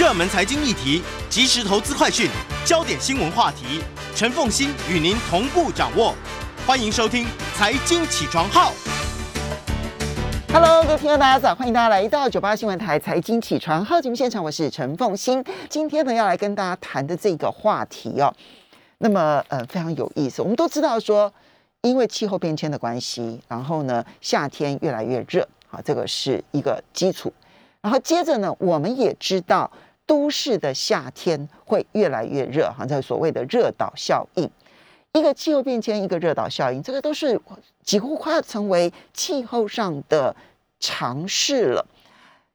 热门财经议题、即时投资快讯、焦点新闻话题，陈凤欣与您同步掌握。欢迎收听《财经起床号》。Hello，各位听众大家早，欢迎大家来到九八新闻台财经起床号节目现场，我是陈凤欣。今天呢，要来跟大家谈的这个话题哦，那么呃非常有意思。我们都知道说，因为气候变迁的关系，然后呢夏天越来越热，啊，这个是一个基础。然后接着呢，我们也知道都市的夏天会越来越热，哈，这所谓的热岛效应。一个气候变迁，一个热岛效应，这个都是几乎快要成为气候上的常识了。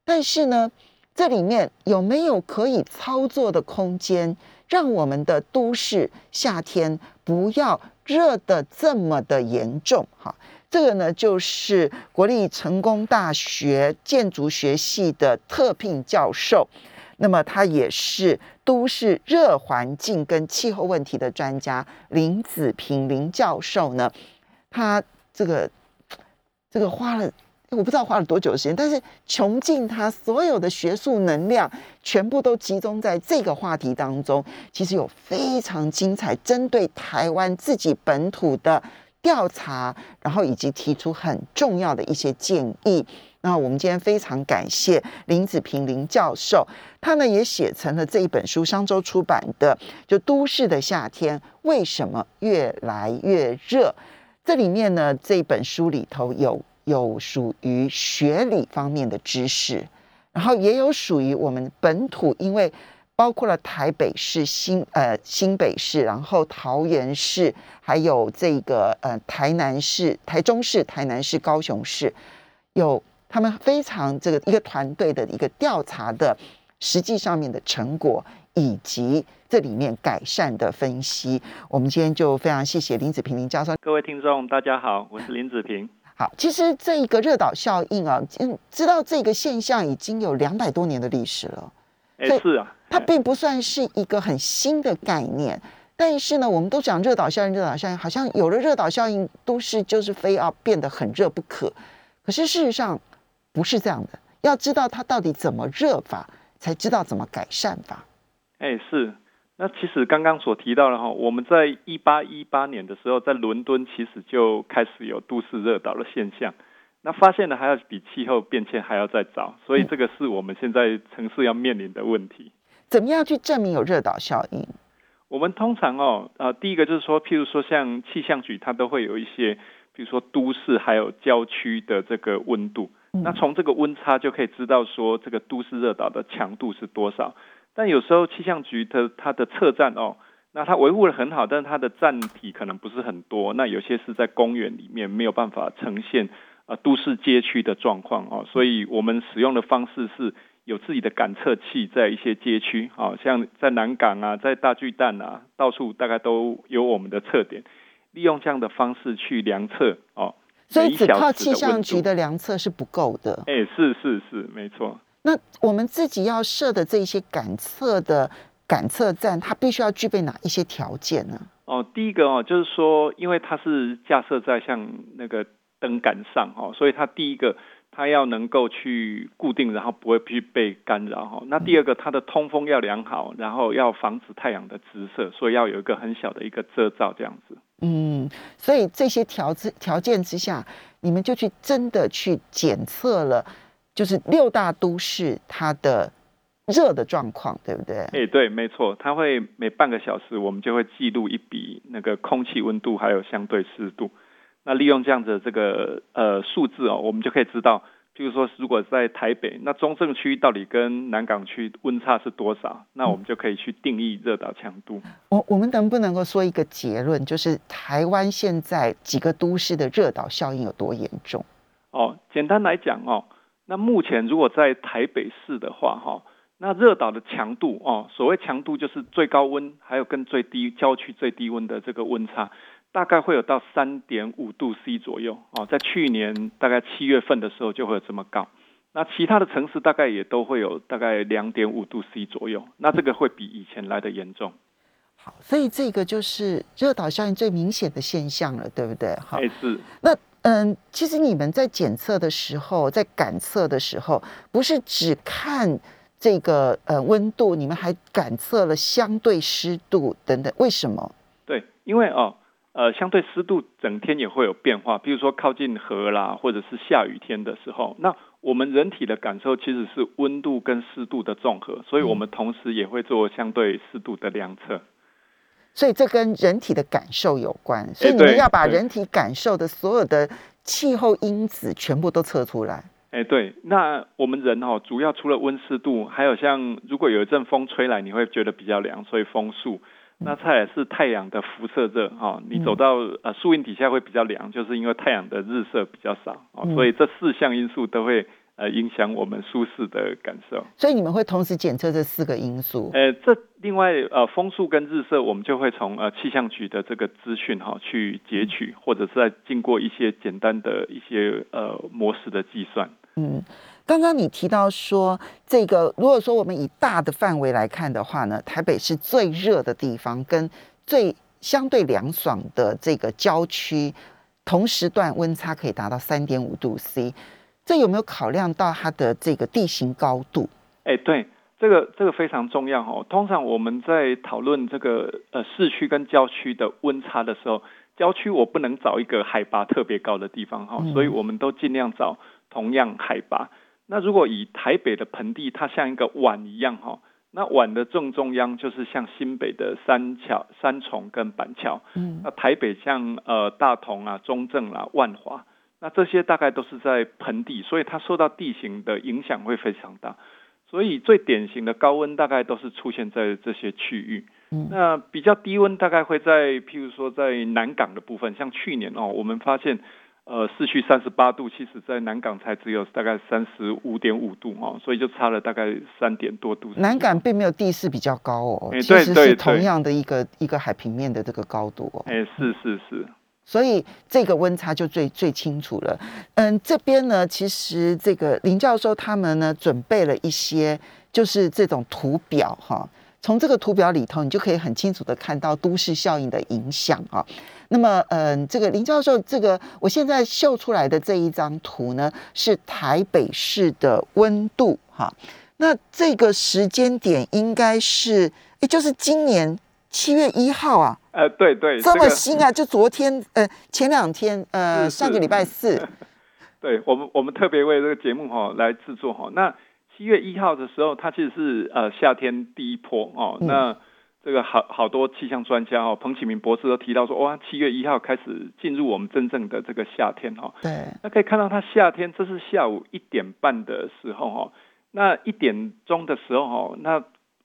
但是呢，这里面有没有可以操作的空间，让我们的都市夏天不要热得这么的严重？哈，这个呢，就是国立成功大学建筑学系的特聘教授。那么他也是都市热环境跟气候问题的专家林子平林教授呢，他这个这个花了我不知道花了多久时间，但是穷尽他所有的学术能量，全部都集中在这个话题当中。其实有非常精彩针对台湾自己本土的调查，然后以及提出很重要的一些建议。那我们今天非常感谢林子平林教授，他呢也写成了这一本书，商周出版的，就《都市的夏天为什么越来越热》。这里面呢，这本书里头有有属于学理方面的知识，然后也有属于我们本土，因为包括了台北市、新呃新北市，然后桃园市，还有这个呃台南市、台中市、台南市、高雄市有。他们非常这个一个团队的一个调查的实际上面的成果，以及这里面改善的分析，我们今天就非常谢谢林子平林教授。各位听众，大家好，我是林子平。好，其实这一个热岛效应啊，嗯，知道这个现象已经有两百多年的历史了。哎，是啊，它并不算是一个很新的概念，但是呢，我们都讲热岛效应，热岛效应好像有了热岛效应，都市就是非要变得很热不可。可是事实上，不是这样的，要知道它到底怎么热法，才知道怎么改善法。哎，是。那其实刚刚所提到的哈，我们在一八一八年的时候，在伦敦其实就开始有都市热岛的现象。那发现的还要比气候变迁还要再早，所以这个是我们现在城市要面临的问题。怎么样去证明有热岛效应？我们通常哦，呃，第一个就是说，譬如说像气象局，它都会有一些，比如说都市还有郊区的这个温度。那从这个温差就可以知道说这个都市热岛的强度是多少。但有时候气象局的它的测站哦，那它维护的很好，但是它的站体可能不是很多。那有些是在公园里面没有办法呈现呃都市街区的状况哦，所以我们使用的方式是有自己的感测器在一些街区，好像在南港啊，在大巨蛋啊，到处大概都有我们的测点，利用这样的方式去量测哦。所以只靠气象局的量测是不够的。哎，是是是，没错。那我们自己要设的这些感测的感测站，它必须要具备哪一些条件呢？哦，第一个哦，就是说，因为它是架设在像那个灯杆上哦，所以它第一个它要能够去固定，然后不会去被干扰哈。那第二个，它的通风要良好，然后要防止太阳的直射，所以要有一个很小的一个遮罩这样子。嗯，所以这些条子条件之下，你们就去真的去检测了，就是六大都市它的热的状况，对不对？哎，对，没错，它会每半个小时我们就会记录一笔那个空气温度还有相对湿度。那利用这样子这个呃数字哦，我们就可以知道。譬如说，如果在台北，那中正区到底跟南港区温差是多少？那我们就可以去定义热岛强度。我我们能不能够说一个结论，就是台湾现在几个都市的热岛效应有多严重？哦，简单来讲哦，那目前如果在台北市的话，哈，那热岛的强度哦，所谓强度就是最高温还有跟最低郊区最低温的这个温差。大概会有到三点五度 C 左右哦，在去年大概七月份的时候就会有这么高。那其他的城市大概也都会有大概两点五度 C 左右，那这个会比以前来的严重。好，所以这个就是热岛效应最明显的现象了，对不对？好，是。那嗯，其实你们在检测的时候，在感测的时候，不是只看这个呃温度，你们还感测了相对湿度等等，为什么？对，因为哦，呃，相对湿度整天也会有变化，比如说靠近河啦，或者是下雨天的时候，那我们人体的感受其实是温度跟湿度的综合，所以我们同时也会做相对湿度的量测。所以这跟人体的感受有关，所以你们要把人体感受的所有的气候因子全部都测出来。哎，对，那我们人哈，主要除了温湿度，还有像如果有一阵风吹来，你会觉得比较凉，所以风速。那再也是太阳的辐射热哈，你走到呃树荫底下会比较凉，就是因为太阳的日射比较少，所以这四项因素都会。呃，影响我们舒适的感受。所以你们会同时检测这四个因素。呃，这另外呃风速跟日射，我们就会从呃气象局的这个资讯哈去截取，或者是在经过一些简单的一些呃模式的计算。嗯，刚刚你提到说，这个如果说我们以大的范围来看的话呢，台北是最热的地方，跟最相对凉爽的这个郊区，同时段温差可以达到三点五度 C。这有没有考量到它的这个地形高度？哎，对，这个这个非常重要哦。通常我们在讨论这个呃市区跟郊区的温差的时候，郊区我不能找一个海拔特别高的地方哈，所以我们都尽量找同样海拔。那如果以台北的盆地，它像一个碗一样哈，那碗的正中央就是像新北的三桥、三重跟板桥，嗯，那台北像呃大同啊、中正啦、万华。那这些大概都是在盆地，所以它受到地形的影响会非常大。所以最典型的高温大概都是出现在这些区域。嗯那比较低温大概会在，譬如说在南港的部分，像去年哦，我们发现呃市区三十八度，其实在南港才只有大概三十五点五度哦，所以就差了大概三点多度。南港并没有地势比较高哦，其实是同样的一个一个海平面的这个高度哦。哎，是是是。所以这个温差就最最清楚了。嗯，这边呢，其实这个林教授他们呢准备了一些，就是这种图表哈。从这个图表里头，你就可以很清楚的看到都市效应的影响啊。那么，嗯，这个林教授，这个我现在秀出来的这一张图呢，是台北市的温度哈。那这个时间点应该是，也就是今年七月一号啊。呃，对对，这么新啊！就昨天，呃，前两天，呃，上个礼拜四，对我们，我们特别为这个节目哈来制作哈。那七月一号的时候，它其实是呃夏天第一波哦。那这个好好多气象专家哦，彭启明博士都提到说，哇，七月一号开始进入我们真正的这个夏天哈。对，那可以看到它夏天，这是下午一点半的时候哈。那一点钟的时候哈，那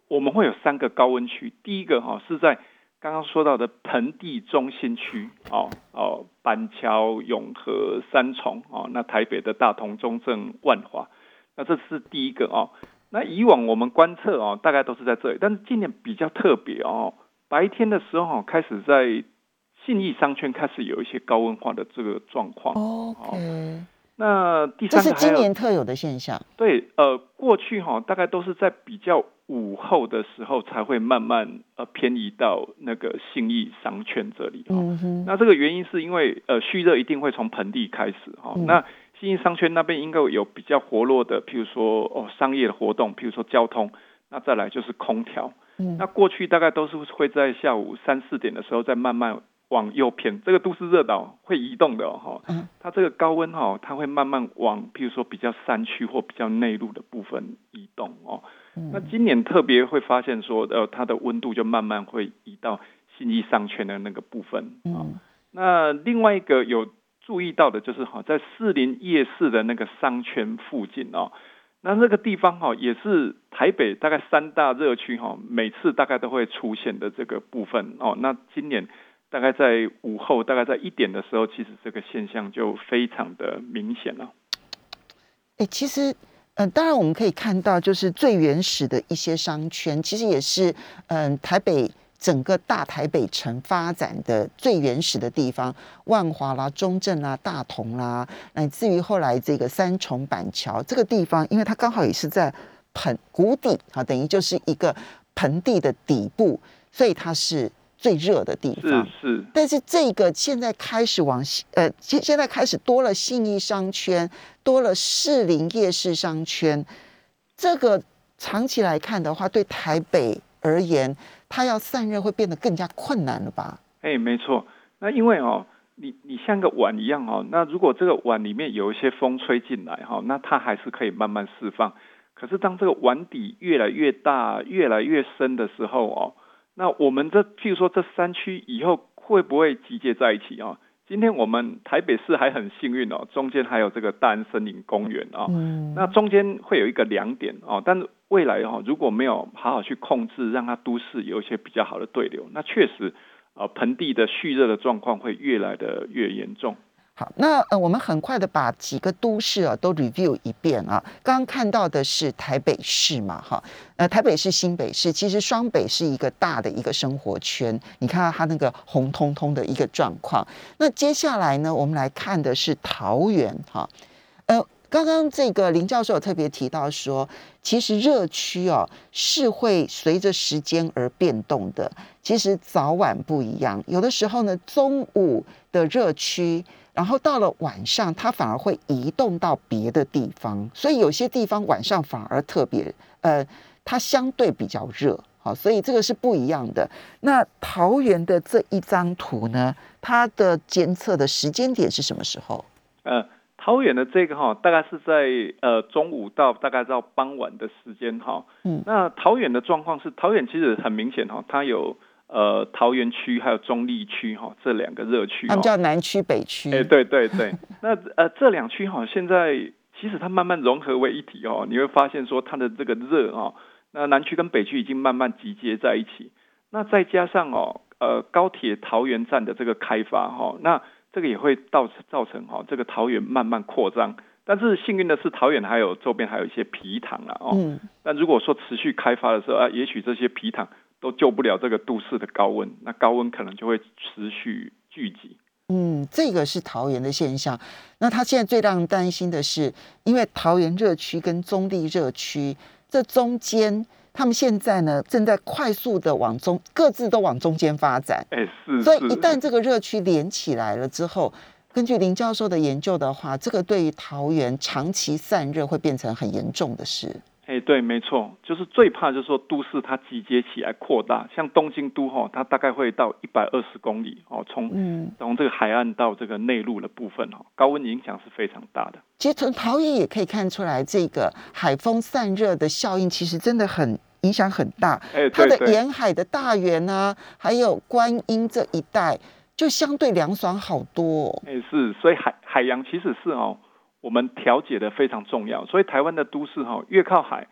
我们会有三个高温区，第一个哈是在。刚刚说到的盆地中心区，哦哦，板桥、永和、三重，哦，那台北的大同、中正、万华，那这是第一个哦。那以往我们观测哦，大概都是在这里，但是今年比较特别哦，白天的时候开始在信义商圈开始有一些高温化的这个状况。OK。那第三个这是今年特有的现象。对，呃，过去哈大概都是在比较午后的时候才会慢慢呃偏移到那个信义商圈这里哈。那这个原因是因为呃蓄热一定会从盆地开始哈。那信义商圈那边应该有比较活络的，譬如说哦商业的活动，譬如说交通，那再来就是空调。那过去大概都是会在下午三四点的时候再慢慢。往右偏，这个都市热岛会移动的哈，它这个高温哈，它会慢慢往，譬如说比较山区或比较内陆的部分移动哦。那今年特别会发现说，呃，它的温度就慢慢会移到新义商圈的那个部分啊。那另外一个有注意到的就是哈，在士林夜市的那个商圈附近哦，那那个地方哈也是台北大概三大热区哈，每次大概都会出现的这个部分哦。那今年。大概在午后，大概在一点的时候，其实这个现象就非常的明显了。哎，其实，嗯，当然我们可以看到，就是最原始的一些商圈，其实也是，嗯，台北整个大台北城发展的最原始的地方，万华啦、中正啦、大同啦，乃至于后来这个三重板桥这个地方，因为它刚好也是在盆谷底啊，等于就是一个盆地的底部，所以它是。最热的地方是是，但是这个现在开始往呃，现现在开始多了信义商圈，多了士林夜市商圈，这个长期来看的话，对台北而言，它要散热会变得更加困难了吧？哎，没错。那因为哦，你你像个碗一样哦，那如果这个碗里面有一些风吹进来哈，那它还是可以慢慢释放。可是当这个碗底越来越大、越来越深的时候哦，那我们这譬如说这三区以后会不会集结在一起啊？今天我们台北市还很幸运哦，中间还有这个大安森林公园啊，那中间会有一个两点哦，但是未来哈如果没有好好去控制，让它都市有一些比较好的对流，那确实呃盆地的蓄热的状况会越来的越严重。好，那呃，我们很快的把几个都市啊都 review 一遍啊。刚刚看到的是台北市嘛，哈，呃，台北市、新北市，其实双北是一个大的一个生活圈。你看到它那个红彤彤的一个状况。那接下来呢，我们来看的是桃园，哈，呃，刚刚这个林教授有特别提到说，其实热区哦是会随着时间而变动的。其实早晚不一样，有的时候呢，中午的热区。然后到了晚上，它反而会移动到别的地方，所以有些地方晚上反而特别，呃，它相对比较热，好，所以这个是不一样的。那桃园的这一张图呢，它的监测的时间点是什么时候？呃，桃园的这个哈，大概是在呃中午到大概到傍晚的时间哈。嗯，那桃园的状况是，桃园其实很明显哈，它有。呃，桃园区还有中立区哈，这两个热区，他们叫南区北区。哎，对对对，那呃这两区哈，现在其实它慢慢融合为一体哦，你会发现说它的这个热哦，那南区跟北区已经慢慢集结在一起。那再加上哦，呃高铁桃园站的这个开发哈，那这个也会造造成哈这个桃园慢慢扩张。但是幸运的是，桃园还有周边还有一些皮塘啊哦。嗯。那如果说持续开发的时候啊，也许这些皮塘。都救不了这个都市的高温，那高温可能就会持续聚集。嗯，这个是桃园的现象。那他现在最让人担心的是，因为桃园热区跟中地热区这中间，他们现在呢正在快速的往中，各自都往中间发展。哎，是。所以一旦这个热区连起来了之后，根据林教授的研究的话，这个对于桃园长期散热会变成很严重的事。哎，对，没错，就是最怕就是说都市它集结起来扩大，像东京都哈，它大概会到一百二十公里哦，从从这个海岸到这个内陆的部分哈，高温影响是非常大的。其实从桃园也可以看出来，这个海风散热的效应其实真的很影响很大。哎，它的沿海的大园啊，还有观音这一带，就相对凉爽好多。哎，是，所以海海洋其实是哦。我们调节的非常重要，所以台湾的都市哈越靠海，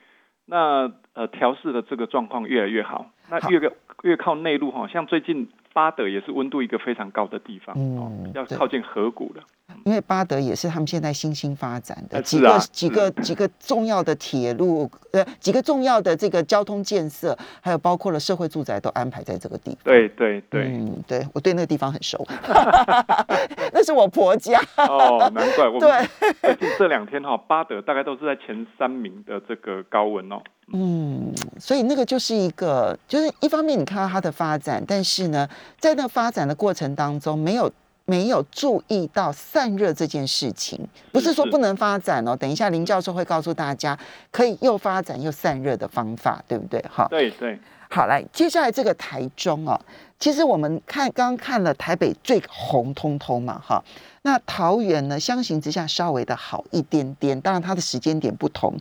那呃调试的这个状况越来越好。那越个越靠内陆哈，像最近巴德也是温度一个非常高的地方，嗯，要靠近河谷的。因为巴德也是他们现在新兴发展的几个几个几个重要的铁路，呃，几个重要的这个交通建设，还有包括了社会住宅都安排在这个地方。对对对，嗯，对我对那个地方很熟，那是我婆家。哦，难怪我们最近这两天哈，巴德大概都是在前三名的这个高温哦。嗯，所以那个就是一个，就是一方面你看到它的发展，但是呢，在那发展的过程当中没有。没有注意到散热这件事情，不是说不能发展哦。等一下林教授会告诉大家，可以又发展又散热的方法，对不对？哈，对对。好，来，接下来这个台中哦，其实我们看刚刚看了台北最红通通嘛，哈。那桃园呢，相形之下稍微的好一点点，当然它的时间点不同，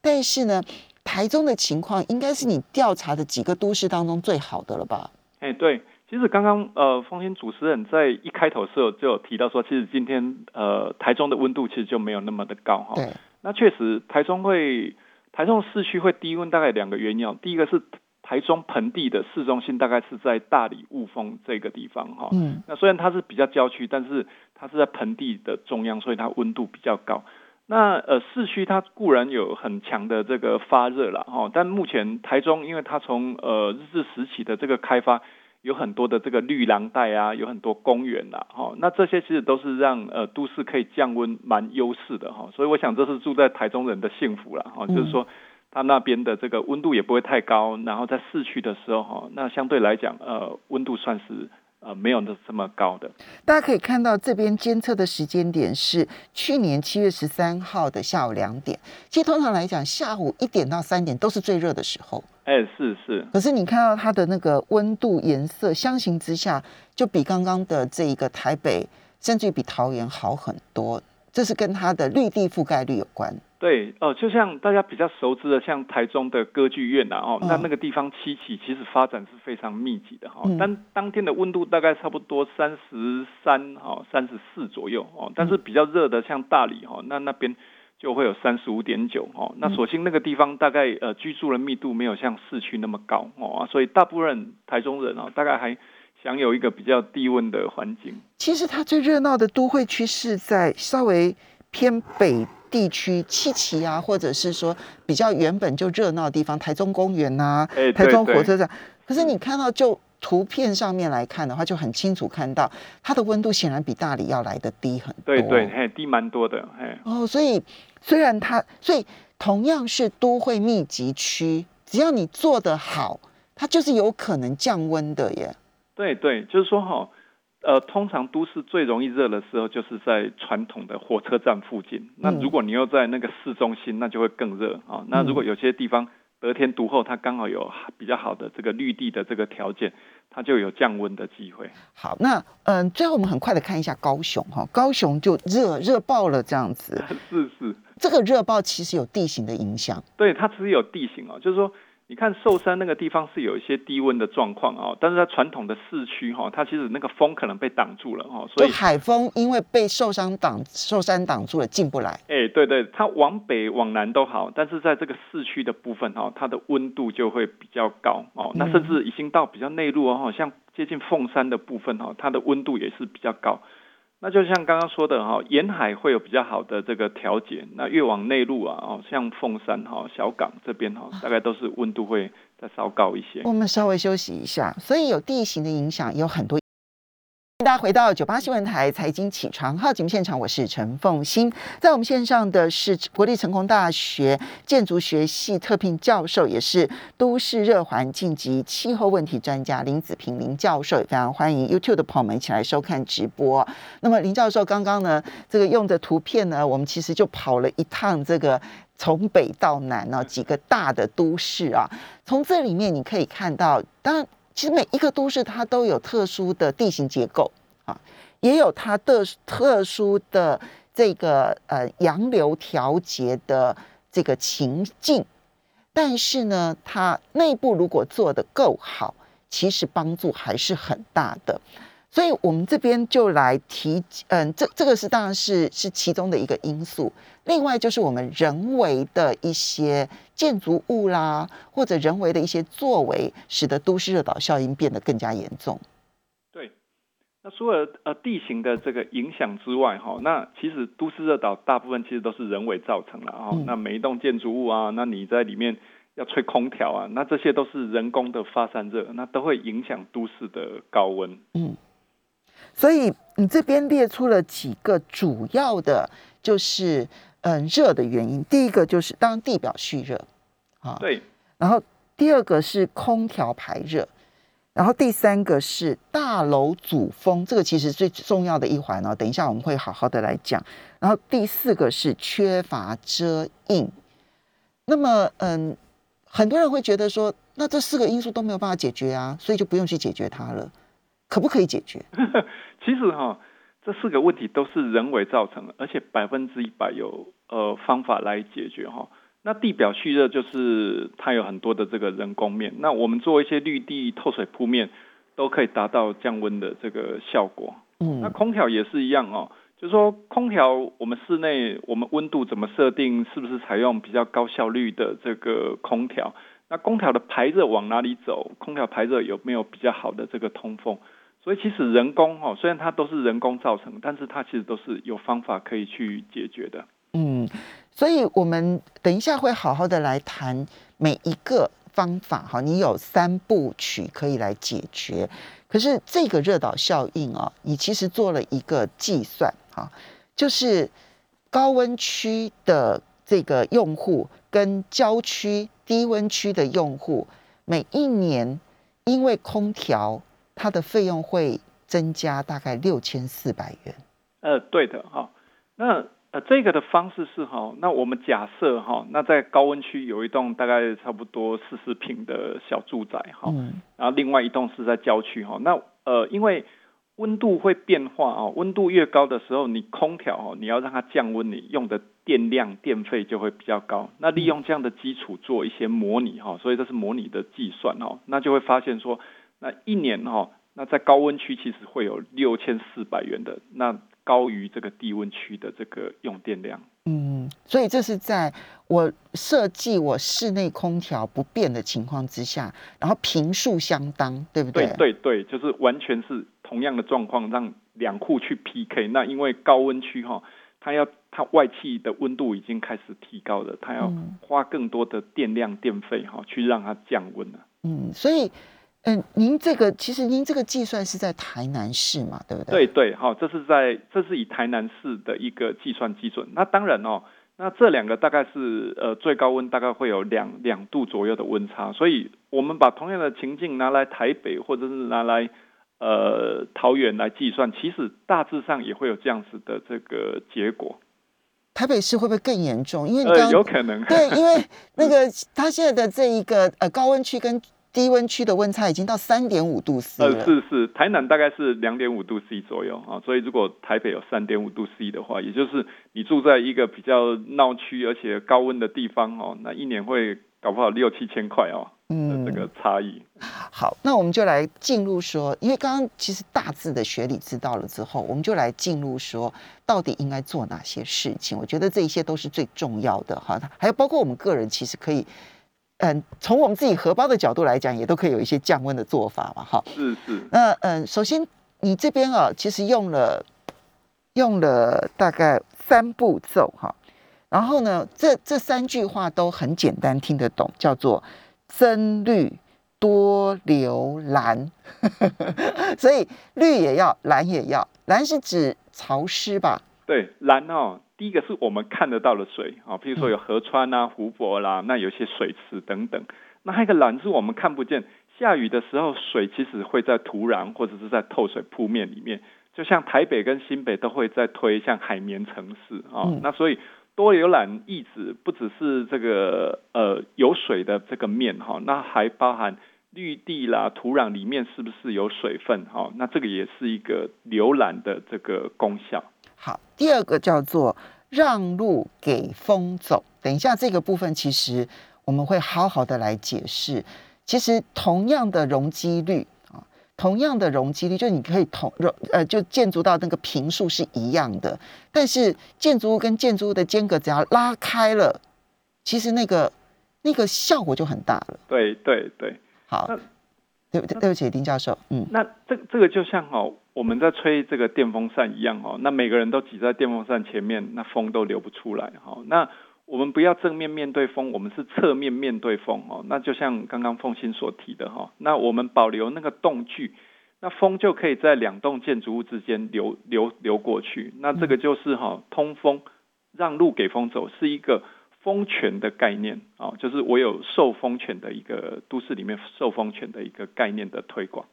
但是呢，台中的情况应该是你调查的几个都市当中最好的了吧？哎，对。其实刚刚呃，风险主持人在一开头时候就有提到说，其实今天呃，台中的温度其实就没有那么的高哈。对。那确实，台中会台中市区会低温大概两个原因，第一个是台中盆地的市中心大概是在大理雾峰这个地方哈。嗯。那虽然它是比较郊区，但是它是在盆地的中央，所以它温度比较高。那呃，市区它固然有很强的这个发热了哈，但目前台中因为它从呃日治时期的这个开发。有很多的这个绿廊带啊，有很多公园啊，哈，那这些其实都是让呃都市可以降温蛮优势的哈，所以我想这是住在台中人的幸福了哈，就是说他那边的这个温度也不会太高，然后在市区的时候哈，那相对来讲呃温度算是呃没有那这么高的。大家可以看到这边监测的时间点是去年七月十三号的下午两点。其实通常来讲，下午一点到三点都是最热的时候。哎，是是。可是你看到它的那个温度、颜色相形之下，就比刚刚的这一个台北，甚至于比桃园好很多。这是跟它的绿地覆盖率有关。对，哦，就像大家比较熟知的，像台中的歌剧院呐，哦，那那个地方七期其实发展是非常密集的哈。但当天的温度大概差不多三十三哈，三十四左右哦。但是比较热的像大理哈，那那边就会有三十五点九哈。那所幸那个地方大概呃居住的密度没有像市区那么高哦，所以大部分台中人哦，大概还享有一个比较低温的环境。其实它最热闹的都会区是在稍微偏北。地区七期啊，或者是说比较原本就热闹的地方，台中公园呐，台中火车站。可是你看到就图片上面来看的话，就很清楚看到它的温度显然比大理要来的低很多。对对，嘿，低蛮多的，嘿。哦，所以虽然它，所以同样是都会密集区，只要你做得好，它就是有可能降温的耶。对对，就是说哈。呃，通常都市最容易热的时候，就是在传统的火车站附近。那如果你又在那个市中心，那就会更热啊。那如果有些地方得天独厚，它刚好有比较好的这个绿地的这个条件，它就有降温的机会。好，那嗯，最后我们很快的看一下高雄哈，高雄就热热爆了这样子。是是，这个热爆其实有地形的影响。对，它其实有地形哦，就是说。你看寿山那个地方是有一些低温的状况啊，但是它传统的市区哈，它其实那个风可能被挡住了哈，所以海风因为被寿山挡寿山挡住了进不来。哎，对对，它往北往南都好，但是在这个市区的部分哈，它的温度就会比较高哦，那甚至已经到比较内陆哦，像接近凤山的部分哈，它的温度也是比较高。那就像刚刚说的哈，沿海会有比较好的这个调节，那越往内陆啊，哦，像凤山哈、小港这边哈，大概都是温度会再稍高一些。我们稍微休息一下，所以有地形的影响，有很多。大家回到九八新闻台财经起床号节目现场，我是陈凤欣，在我们线上的是国立成功大学建筑学系特聘教授，也是都市热环境及气候问题专家林子平林教授，也非常欢迎 YouTube 的朋友们一起来收看直播。那么林教授刚刚呢，这个用的图片呢，我们其实就跑了一趟这个从北到南呢几个大的都市啊，从这里面你可以看到，当。其实每一个都市它都有特殊的地形结构啊，也有它的特殊的这个呃洋流调节的这个情境，但是呢，它内部如果做的够好，其实帮助还是很大的。所以我们这边就来提，嗯，这这个是当然是是其中的一个因素。另外就是我们人为的一些建筑物啦，或者人为的一些作为，使得都市热岛效应变得更加严重。对，那除了呃地形的这个影响之外，哈，那其实都市热岛大部分其实都是人为造成的哈。那每一栋建筑物啊，那你在里面要吹空调啊，那这些都是人工的发散热，那都会影响都市的高温。嗯。所以你这边列出了几个主要的，就是嗯热的原因。第一个就是当地表蓄热啊，对。然后第二个是空调排热，然后第三个是大楼阻风，这个其实最重要的一环哦。等一下我们会好好的来讲。然后第四个是缺乏遮阴。那么嗯，很多人会觉得说，那这四个因素都没有办法解决啊，所以就不用去解决它了。可不可以解决？其实哈，这四个问题都是人为造成的，而且百分之一百有呃方法来解决哈。那地表蓄热就是它有很多的这个人工面，那我们做一些绿地透水铺面，都可以达到降温的这个效果。嗯，那空调也是一样哦，就是说空调我们室内我们温度怎么设定，是不是采用比较高效率的这个空调？那空调的排热往哪里走？空调排热有没有比较好的这个通风？所以其实人工哈，虽然它都是人工造成，但是它其实都是有方法可以去解决的。嗯，所以我们等一下会好好的来谈每一个方法哈，你有三部曲可以来解决。可是这个热岛效应啊，你其实做了一个计算哈，就是高温区的这个用户跟郊区低温区的用户，每一年因为空调。它的费用会增加大概六千四百元。呃，对的哈。那呃，这个的方式是哈，那我们假设哈，那在高温区有一栋大概差不多四十平的小住宅哈，然后另外一栋是在郊区哈。那呃，因为温度会变化哦，温度越高的时候，你空调哦，你要让它降温，你用的电量电费就会比较高。那利用这样的基础做一些模拟哈，所以这是模拟的计算哦，那就会发现说，那一年哈，那在高温区其实会有六千四百元的那。高于这个低温区的这个用电量，嗯，所以这是在我设计我室内空调不变的情况之下，然后频数相当，对不对？对对对，就是完全是同样的状况，让两户去 PK。那因为高温区哈，它要它外气的温度已经开始提高了，它要花更多的电量电费哈，去让它降温了。嗯，所以。嗯，您这个其实您这个计算是在台南市嘛，对不对？对对，好，这是在这是以台南市的一个计算基准。那当然哦，那这两个大概是呃最高温大概会有两两度左右的温差，所以我们把同样的情境拿来台北或者是拿来呃桃园来计算，其实大致上也会有这样子的这个结果。台北市会不会更严重？因为呃有可能对，因为 那个它现在的这一个呃高温区跟低温区的温差已经到三点五度 C 了。呃，是是，台南大概是两点五度 C 左右啊，所以如果台北有三点五度 C 的话，也就是你住在一个比较闹区而且高温的地方哦，那一年会搞不好六七千块哦。嗯，这个差异。好，那我们就来进入说，因为刚刚其实大致的学理知道了之后，我们就来进入说，到底应该做哪些事情？我觉得这一些都是最重要的哈，还有包括我们个人其实可以。嗯，从我们自己荷包的角度来讲，也都可以有一些降温的做法嘛，哈。是是。那嗯，首先你这边啊，其实用了用了大概三步骤哈，然后呢，这这三句话都很简单听得懂，叫做增绿多留蓝，所以绿也要，蓝也要，蓝是指潮湿吧？对，蓝哦。第一个是我们看得到的水啊，譬如说有河川啊、湖泊啦，那有些水池等等。那还有一个蓝是我们看不见，下雨的时候水其实会在土壤或者是在透水铺面里面，就像台北跟新北都会在推像海绵城市啊。那所以多浏览意指不只是这个呃有水的这个面哈，那还包含绿地啦、土壤里面是不是有水分哈？那这个也是一个浏览的这个功效。好，第二个叫做让路给风走。等一下，这个部分其实我们会好好的来解释。其实同样的容积率啊，同样的容积率，就你可以同容呃，就建筑到那个平数是一样的，但是建筑物跟建筑物的间隔只要拉开了，其实那个那个效果就很大了。对对对，好。对不对？对不起，丁教授。嗯，那这这个就像哦，我们在吹这个电风扇一样哦，那每个人都挤在电风扇前面，那风都流不出来哈。那我们不要正面面对风，我们是侧面面对风哦。那就像刚刚凤欣所提的哈，那我们保留那个动距，那风就可以在两栋建筑物之间流流流过去。那这个就是哈通风，让路给风走，是一个。风权的概念啊，就是我有受风权的一个都市里面受风权的一个概念的推广。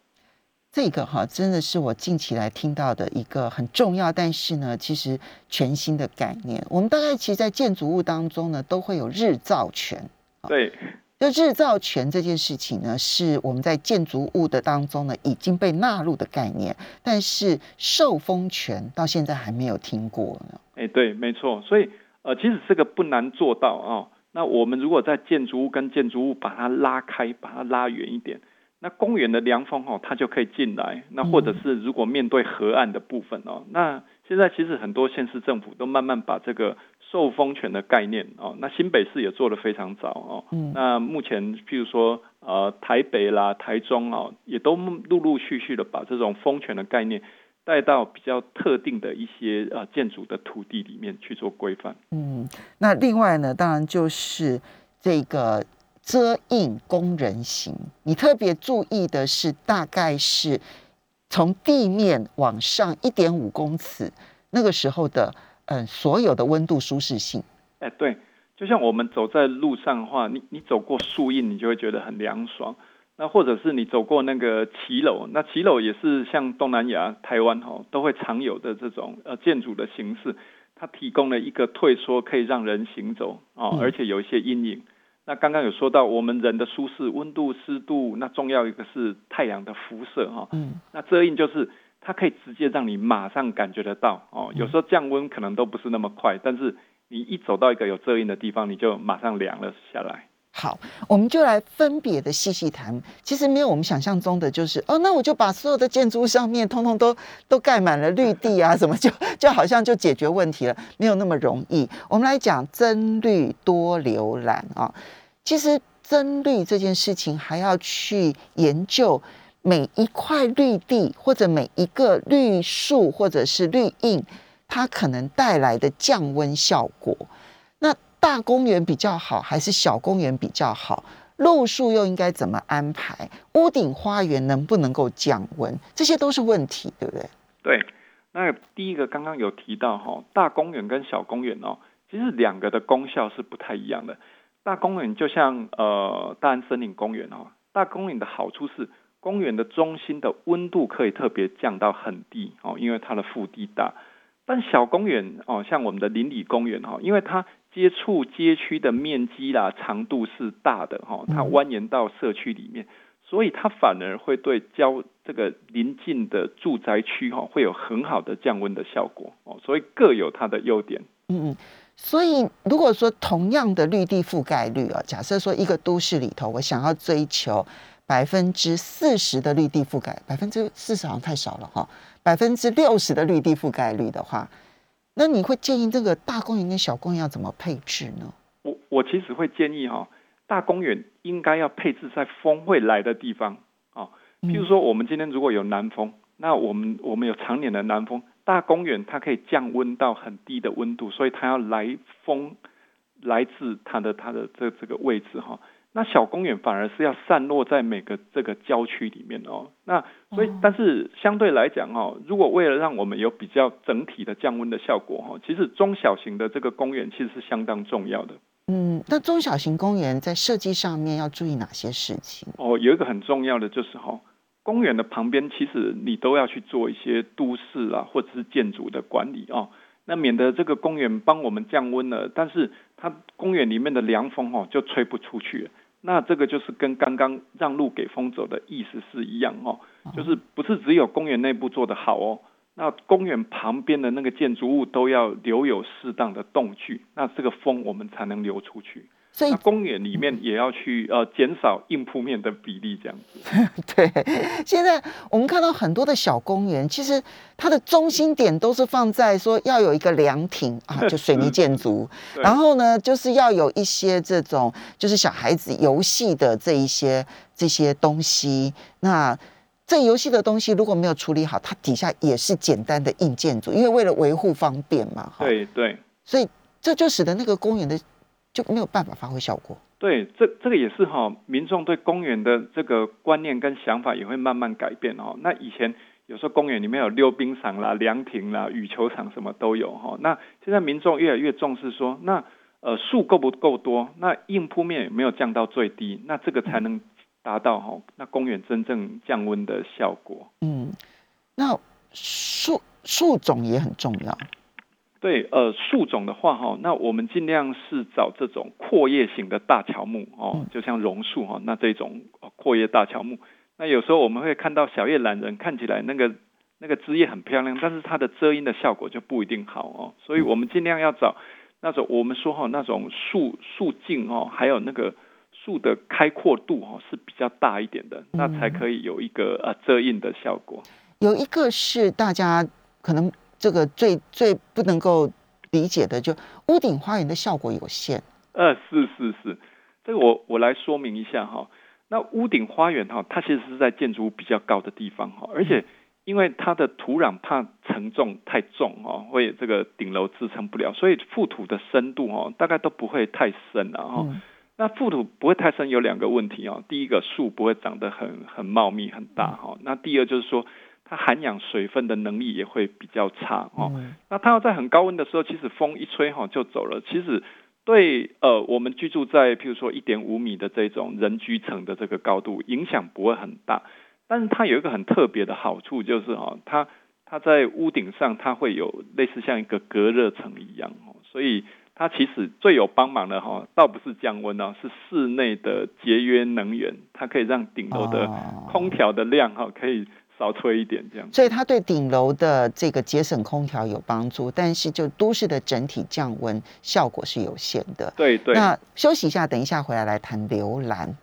这个哈，真的是我近期来听到的一个很重要，但是呢，其实全新的概念。我们大概其实，在建筑物当中呢，都会有日照权。对，就日照权这件事情呢，是我们在建筑物的当中呢已经被纳入的概念，但是受风权到现在还没有听过呢。哎，对，没错，所以。呃，其实这个不难做到啊。那我们如果在建筑物跟建筑物把它拉开，把它拉远一点，那公园的凉风哦，它就可以进来。那或者是如果面对河岸的部分哦，那现在其实很多县市政府都慢慢把这个受风权的概念哦，那新北市也做得非常早哦。嗯。那目前譬如说呃台北啦、台中哦，也都陆陆续续的把这种风权的概念。带到比较特定的一些呃建筑的土地里面去做规范。嗯，那另外呢，当然就是这个遮印工人行，你特别注意的是，大概是从地面往上一点五公尺那个时候的，嗯，所有的温度舒适性。哎，对，就像我们走在路上的话，你你走过树荫，你就会觉得很凉爽。那或者是你走过那个骑楼，那骑楼也是像东南亚、台湾哈都会常有的这种呃建筑的形式，它提供了一个退缩，可以让人行走哦，而且有一些阴影。那刚刚有说到我们人的舒适温度、湿度，那重要一个是太阳的辐射哈。嗯。那遮阴就是它可以直接让你马上感觉得到哦，有时候降温可能都不是那么快，但是你一走到一个有遮阴的地方，你就马上凉了下来。好，我们就来分别的细细谈。其实没有我们想象中的，就是哦，那我就把所有的建筑上面通通都都盖满了绿地啊，什么就就好像就解决问题了，没有那么容易。我们来讲增绿多浏览啊，其实增绿这件事情还要去研究每一块绿地或者每一个绿树或者是绿荫，它可能带来的降温效果。大公园比较好还是小公园比较好？路数又应该怎么安排？屋顶花园能不能够降温？这些都是问题，对不对？对，那第一个刚刚有提到哈，大公园跟小公园哦，其实两个的功效是不太一样的。大公园就像呃大安森林公园哦，大公园的好处是公园的中心的温度可以特别降到很低哦，因为它的腹地大。但小公园哦，像我们的邻里公园哈，因为它接触街区的面积啦、长度是大的哈，它蜿蜒到社区里面，所以它反而会对交这个邻近的住宅区哈，会有很好的降温的效果哦，所以各有它的优点。嗯嗯，所以如果说同样的绿地覆盖率啊，假设说一个都市里头，我想要追求百分之四十的绿地覆盖，百分之四十好像太少了哈，百分之六十的绿地覆盖率的话。那你会建议这个大公园跟小公园要怎么配置呢？我我其实会建议哈，大公园应该要配置在风会来的地方啊。譬如说，我们今天如果有南风，那我们我们有常年的南风，大公园它可以降温到很低的温度，所以它要来风来自它的它的这这个位置哈。那小公园反而是要散落在每个这个郊区里面哦。那所以，但是相对来讲哦，如果为了让我们有比较整体的降温的效果哈，其实中小型的这个公园其实是相当重要的。嗯，那中小型公园在设计上面要注意哪些事情？哦，有一个很重要的就是哈，公园的旁边其实你都要去做一些都市啊或者是建筑的管理哦。那免得这个公园帮我们降温了，但是它公园里面的凉风哦就吹不出去，那这个就是跟刚刚让路给风走的意思是一样哦，就是不是只有公园内部做得好哦，那公园旁边的那个建筑物都要留有适当的动距，那这个风我们才能流出去。所以公园里面也要去呃减少硬铺面的比例，这样子。对，现在我们看到很多的小公园，其实它的中心点都是放在说要有一个凉亭啊，就水泥建筑，然后呢就是要有一些这种就是小孩子游戏的这一些这些东西。那这游戏的东西如果没有处理好，它底下也是简单的硬建筑，因为为了维护方便嘛。对对。所以这就使得那个公园的。就没有办法发挥效果。对，这这个也是哈，民众对公园的这个观念跟想法也会慢慢改变哦。那以前有时候公园里面有溜冰场啦、凉亭啦、羽球场什么都有哈。那现在民众越来越重视说，那呃树够不够多？那硬铺面有没有降到最低？那这个才能达到哈，那公园真正降温的效果。嗯，那树树种也很重要。对，呃，树种的话，哈，那我们尽量是找这种阔叶型的大乔木，哦，就像榕树，哈，那这种阔叶大乔木，那有时候我们会看到小叶懒人，看起来那个那个枝叶很漂亮，但是它的遮阴的效果就不一定好哦，所以我们尽量要找那种我们说哈那种树树径哦，还有那个树的开阔度哦是比较大一点的，那才可以有一个呃遮阴的效果。有一个是大家可能。这个最最不能够理解的，就屋顶花园的效果有限。呃，是是是，这个我我来说明一下哈。那屋顶花园哈，它其实是在建筑物比较高的地方哈，而且因为它的土壤怕承重太重哈，会这个顶楼支撑不了，所以覆土的深度哈，大概都不会太深了哈。那覆土不会太深有两个问题哦，第一个树不会长得很很茂密很大哈，那第二就是说。它含氧水分的能力也会比较差哦。那它要在很高温的时候，其实风一吹哈就走了。其实对呃，我们居住在譬如说一点五米的这种人居层的这个高度影响不会很大，但是它有一个很特别的好处，就是哦，它它在屋顶上它会有类似像一个隔热层一样哦，所以它其实最有帮忙的哈，倒不是降温哦，是室内的节约能源，它可以让顶楼的空调的量哈可以。少吹一点这样，所以它对顶楼的这个节省空调有帮助，但是就都市的整体降温效果是有限的。对对。那休息一下，等一下回来来谈浏览。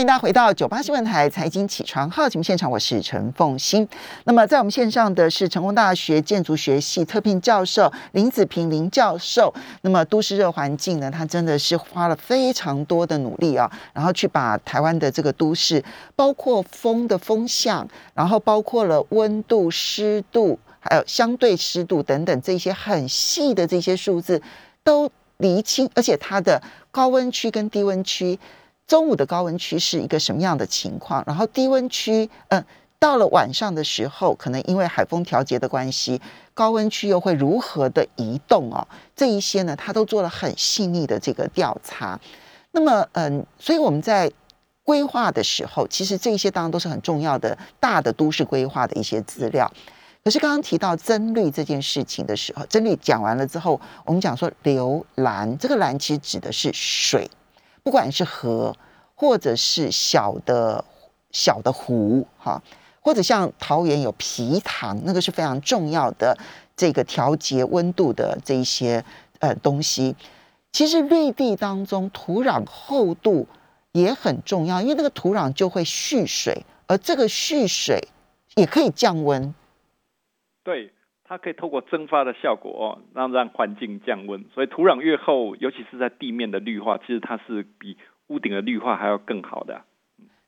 欢迎大家回到九八新闻台财经起床号节目现场，我是陈凤欣。那么在我们线上的是成功大学建筑学系特聘教授林子平林教授。那么都市热环境呢，他真的是花了非常多的努力啊，然后去把台湾的这个都市，包括风的风向，然后包括了温度、湿度，还有相对湿度等等这些很细的这些数字都厘清，而且它的高温区跟低温区。中午的高温区是一个什么样的情况？然后低温区，嗯，到了晚上的时候，可能因为海风调节的关系，高温区又会如何的移动哦？这一些呢，他都做了很细腻的这个调查。那么，嗯，所以我们在规划的时候，其实这些当然都是很重要的大的都市规划的一些资料。可是刚刚提到增绿这件事情的时候，增绿讲完了之后，我们讲说流蓝，这个蓝其实指的是水。不管是河，或者是小的小的湖，哈，或者像桃园有皮塘，那个是非常重要的这个调节温度的这一些呃东西。其实绿地当中土壤厚度也很重要，因为那个土壤就会蓄水，而这个蓄水也可以降温。对。它可以透过蒸发的效果哦，让让环境降温。所以土壤越厚，尤其是在地面的绿化，其实它是比屋顶的绿化还要更好的。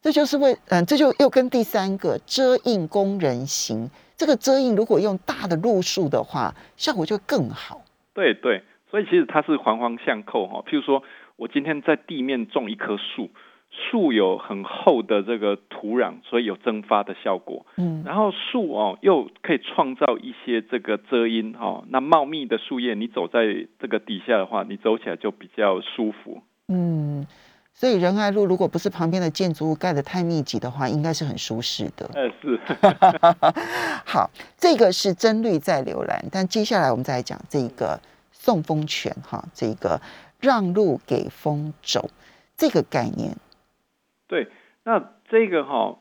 这就是为嗯，这就又跟第三个遮印工人型，这个遮印如果用大的路数的话，效果就更好。对对，所以其实它是环环相扣哈。譬如说我今天在地面种一棵树。树有很厚的这个土壤，所以有蒸发的效果。嗯，然后树哦又可以创造一些这个遮阴哈。那茂密的树叶，你走在这个底下的话，你走起来就比较舒服。嗯，所以仁爱路如果不是旁边的建筑物盖的太密集的话，应该是很舒适的。呃，是。好，这个是真绿在浏览，但接下来我们再来讲这个送风权哈，这个让路给风走这个概念。对，那这个哈，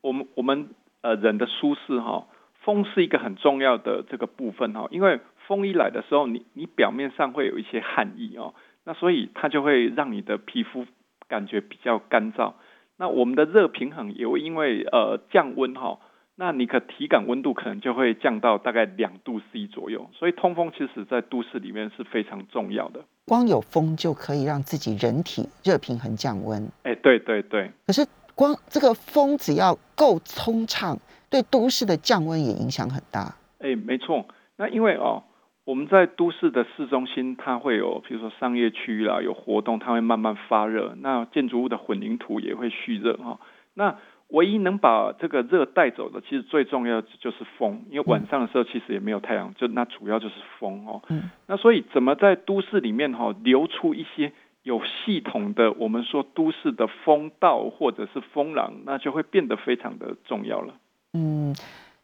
我们我们呃人的舒适哈，风是一个很重要的这个部分哈，因为风一来的时候，你你表面上会有一些汗意哦，那所以它就会让你的皮肤感觉比较干燥，那我们的热平衡也会因为呃降温哈，那你可体感温度可能就会降到大概两度 C 左右，所以通风其实在都市里面是非常重要的。光有风就可以让自己人体热平衡降温。哎，对对对。可是光这个风只要够通畅，对都市的降温也影响很大。哎，没错。那因为哦，我们在都市的市中心，它会有，比如说商业区啦，有活动，它会慢慢发热。那建筑物的混凝土也会蓄热哈。那唯一能把这个热带走的，其实最重要就是风，因为晚上的时候其实也没有太阳，就那主要就是风哦。嗯。那所以怎么在都市里面哈留出一些有系统的，我们说都市的风道或者是风廊，那就会变得非常的重要了。嗯，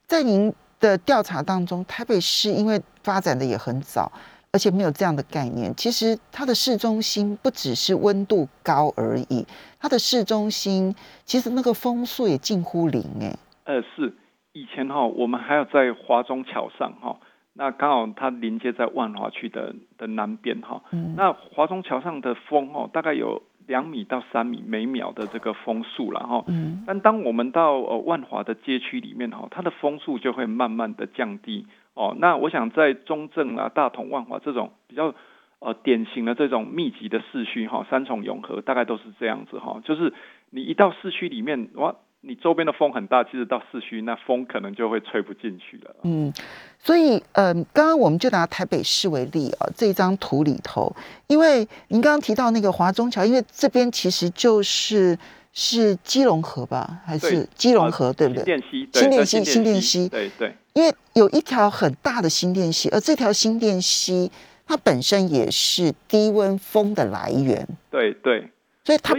在您的调查当中，台北市因为发展的也很早。而且没有这样的概念。其实它的市中心不只是温度高而已，它的市中心其实那个风速也近乎零哎。呃，是以前哈，我们还有在华中桥上哈，那刚好它连接在万华区的的南边哈。嗯。那华中桥上的风哦，大概有两米到三米每秒的这个风速了哈。嗯。但当我们到呃万华的街区里面哈，它的风速就会慢慢的降低。哦，那我想在中正啊、大同、万华这种比较呃典型的这种密集的市区哈，三重永和大概都是这样子哈，就是你一到市区里面哇，你周边的风很大，其实到市区那风可能就会吹不进去了。嗯，所以呃，刚刚我们就拿台北市为例啊，这张图里头，因为您刚刚提到那个华中桥，因为这边其实就是是基隆河吧，还是基隆河对不对？新店溪，新店溪，新店溪，对对。因为有一条很大的新店溪，而这条新店溪，它它本身也是低温风的来源。对对，所以它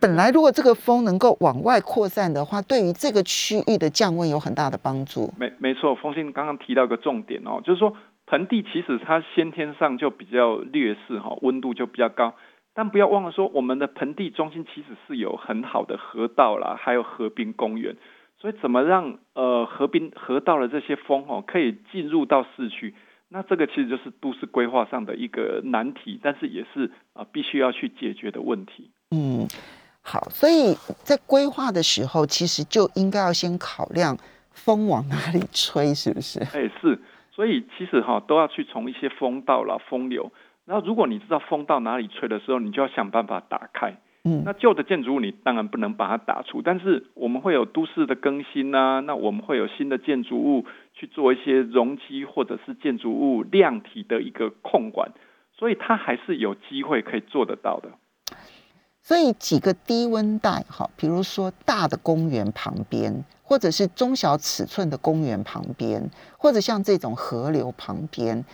本来如果这个风能够往外扩散的话，对于这个区域的降温有很大的帮助。没没错，风信刚刚提到一个重点哦，就是说盆地其实它先天上就比较劣势哈、温度就比较高，但不要忘了说，我们的盆地中心其实是有很好的河道啦，还有河滨公园，所以怎么让呃河滨河道的这些风哦可以进入到市区？那这个其实就是都市规划上的一个难题，但是也是啊、呃必须要去解决的问题。嗯，好，所以在规划的时候，其实就应该要先考量风往哪里吹，是不是？哎，是，所以其实哈都要去从一些风道啦、风流，然后如果你知道风到哪里吹的时候，你就要想办法打开。嗯那旧的建筑物你当然不能把它打出，但是我们会有都市的更新啊，那我们会有新的建筑物去做一些容积或者是建筑物量体的一个控管，所以它还是有机会可以做得到的。所以几个低温带，哈，比如说大的公园旁边，或者是中小尺寸的公园旁边，或者像这种河流旁边，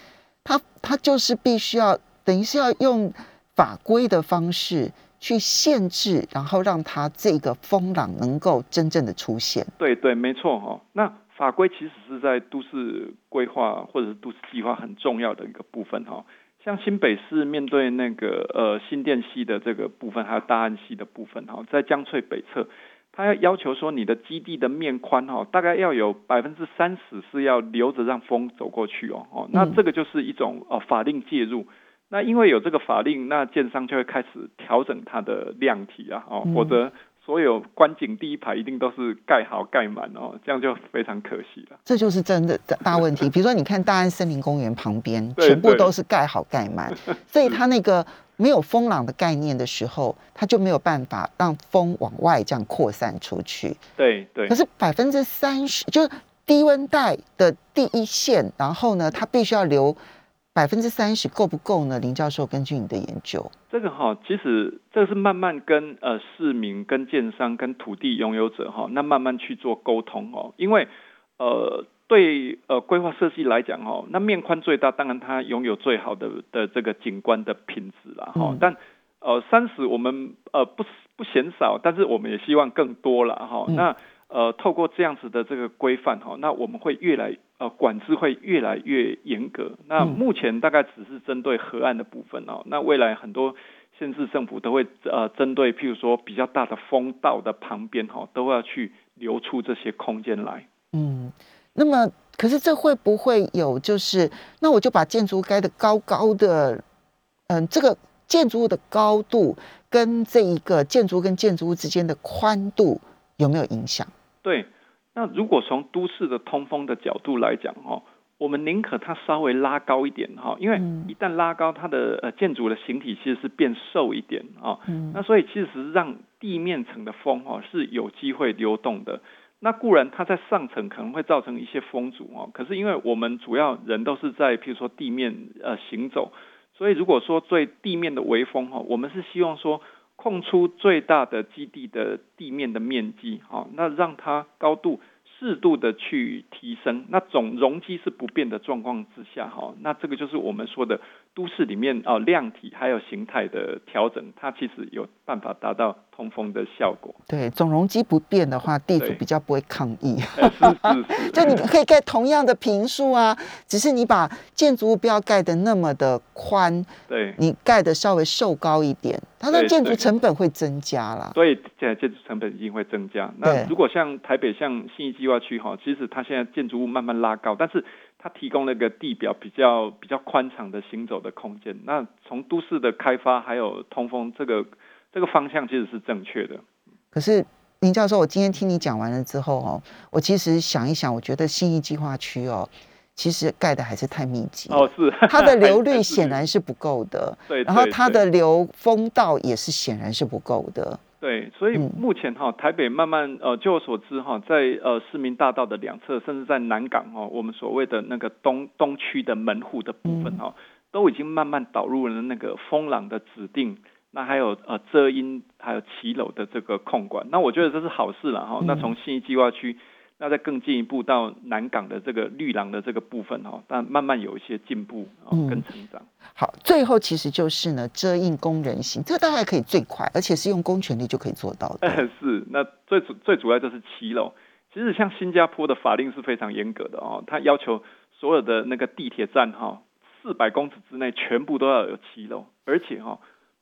它它就是必须要等于是要用法规的方式去限制，然后让它这个风浪能够真正的出现。对对，没错哈、哦。那法规其实是在都市规划或者是都市计划很重要的一个部分哈、像新北市面对那个呃新店系的这个部分，还有大安系的部分哈、在江翠北侧，它要要求说你的基地的面宽哈、大概要有百分之三十是要留着让风走过去哦哦，那这个就是一种呃法令介入。那因为有这个法令，那建商就会开始调整它的量体啊，哦，否则所有观景第一排一定都是盖好盖满哦，这样就非常可惜了。这就是真的大大问题。比如说，你看大安森林公园旁边，全部都是盖好盖满，所以它那个没有风浪的概念的时候，它就没有办法让风往外这样扩散出去。对对可是百分之三十，就是低温带的第一线，然后呢，它必须要留百分之三十，够不够呢？林教授，根据你的研究，这个哈、其实这个是慢慢跟呃市民、跟建商、跟土地拥有者哈、那慢慢去做沟通哦，因为呃对呃规划设计来讲哦，那面宽最大，当然它拥有最好的的这个景观的品质啦哈、嗯。但呃三十我们呃不不嫌少，但是我们也希望更多了哈、嗯。那呃透过这样子的这个规范哈、那我们会越来呃管制会越来越严格。那嗯目前大概只是针对河岸的部分哦，那未来很多县市政府都会呃针对譬如说比较大的风道的旁边哈、都要去留出这些空间来。嗯，那么可是这会不会有就是，那我就把建筑物盖的高高的，嗯，这个建筑物的高度跟这一个建筑跟建筑物之间的宽度有没有影响？对，那如果从都市的通风的角度来讲哈、我们宁可它稍微拉高一点哈、因为嗯。一旦拉高，它的呃建筑的形体其实是变瘦一点啊、嗯。那所以其实让地面层的风哦是有机会流动的。那固然它在上层可能会造成一些风阻哦，可是因为我们主要人都是在譬如说地面呃行走，所以如果说对地面的微风哈、我们是希望说空出最大的基地的地面的面积哈、那让它高度适度的去提升，那总容积是不变的状况之下哈、那这个就是我们说的都市里面哦、量体还有形态的调整，它其实有办法达到通风的效果。对，总容积不变的话，地主比较不会抗议。呃是是 是，就你可以盖同样的平数啊，只是你把建筑物不要盖的那么的宽，对，你盖的稍微瘦高一点，它的建筑成本会增加啦。所以现在建筑成本一定会增加。那如果像台北像信义计划区哈，其实它现在建筑物慢慢拉高，但是它提供那个地表比较比较宽敞的行走的空间。那从都市的开发还有通风这个这个方向其实是正确的。可是林教授，我今天听你讲完了之后哦，我其实想一想，我觉得信义计划区哦，其实盖的还是太密集哦，是它的流率 显然是不够的，对，然后它的流风道也是显然是不够的。对，所以嗯。目前哈、台北慢慢呃，据我所知哈、在呃市民大道的两侧，甚至在南港哈、我们所谓的那个东东区的门户的部分哈、都已经慢慢导入了那个风朗的指定，那还有呃遮阴，还有骑楼的这个控管。那我觉得这是好事了哈、嗯。那从信义计划区那再更进一步到南港的这个绿廊的这个部分哈，但慢慢有一些进步啊，跟成长。好，最后其实就是呢，遮印工人行，这个大概可以最快，而且是用公权力就可以做到的。是，那最主最主要就是七楼。其实像新加坡的法令是非常严格的哦，它要求所有的那个地铁站哈，四百公尺之内全部都要有七楼，而且哈。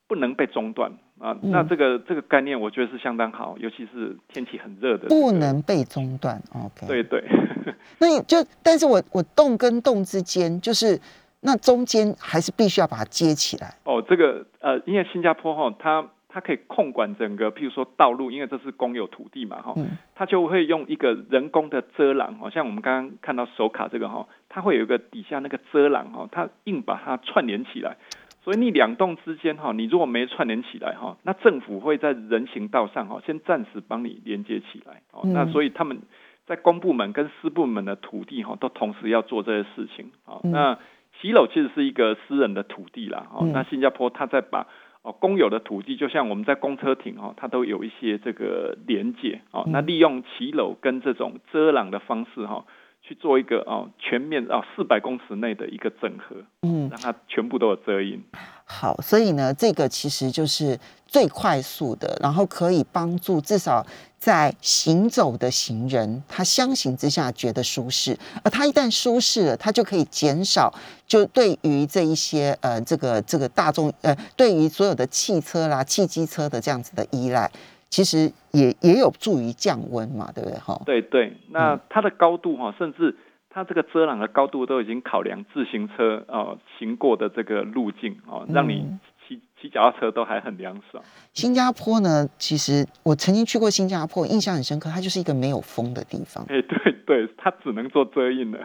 不能被中断啊！那这个这个概念，我觉得是相当好，尤其是天气很热的。不能被中断，OK。对对，那你就，但是我我动跟动之间，就是那中间还是必须要把它接起来。哦，这个呃，因为新加坡哈，它它可以控管整个，譬如说道路，因为这是公有土地嘛哈，它就会用一个人工的遮挡，好像我们刚刚看到手卡这个哈，它会有一个底下那个遮挡哈，它硬把它串联起来。所以你两栋之间哈，你如果没串联起来哈，那政府会在人行道上哈，先暂时帮你连接起来。哦，那所以他们在公部门跟私部门的土地哈，都同时要做这些事情。啊，那骑楼其实是一个私人的土地啦。哦，那新加坡它在把哦公有的土地，就像我们在公车亭哈，它都有一些这个连接。哦，那利用骑楼跟这种遮挡的方式哈。去做一个哦全面哦四百公尺内的一个整合，嗯，让它全部都有遮阴。好，所以呢，这个其实就是最快速的，然后可以帮助至少在行走的行人，他相形之下觉得舒适，而他一旦舒适了，他就可以减少就对于这一些呃这个这个大众呃对于所有的汽车啦、汽机车的这样子的依赖。其实也也有助于降温嘛，对不对？哈，对对，那它的高度哈，甚至它这个遮挡的高度都已经考量自行车哦行过的这个路径哦，让你骑骑脚踏车都还很凉爽。新加坡呢，其实我曾经去过新加坡，印象很深刻，它就是一个没有风的地方。哎，对对，它只能做遮荫的。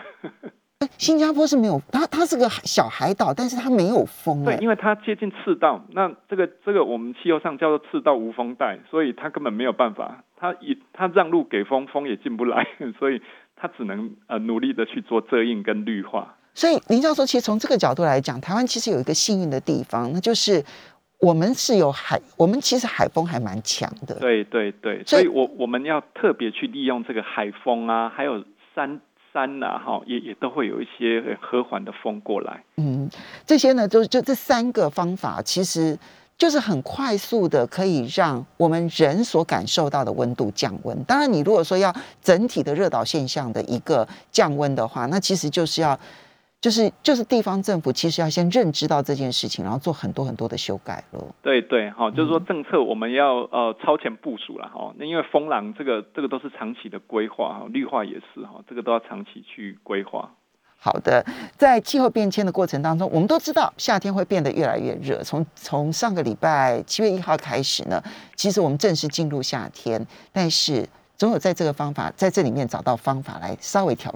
新加坡是没有，它它是个小海岛，但是它没有风。对，因为它接近赤道，那这个这个我们气候上叫做赤道无风带，所以它根本没有办法，它也它让路给风，风也进不来，所以它只能呃努力的去做遮荫跟绿化。所以林教授，其实从这个角度来讲，台湾其实有一个幸运的地方，那就是我们是有海，我们其实海风还蛮强的。对对对，所以我我们要特别去利用这个海风啊，还有山。山呐，哈，也也都会有一些和缓的风过来。嗯，这些呢，就就这三个方法，其实就是很快速的，可以让我们人所感受到的温度降温。当然，你如果说要整体的热岛现象的一个降温的话，那其实就是要。就是就是地方政府其实要先认知到这件事情，然后做很多很多的修改了。对对，哈，就是说政策我们要呃超前部署了哈。那因为风浪这个这个都是长期的规划哈，绿化也是哈，这个都要长期去规划。好的，在气候变迁的过程当中，我们都知道夏天会变得越来越热。从从上个礼拜七月一号开始呢，其实我们正式进入夏天，但是总有在这个方法在这里面找到方法来稍微调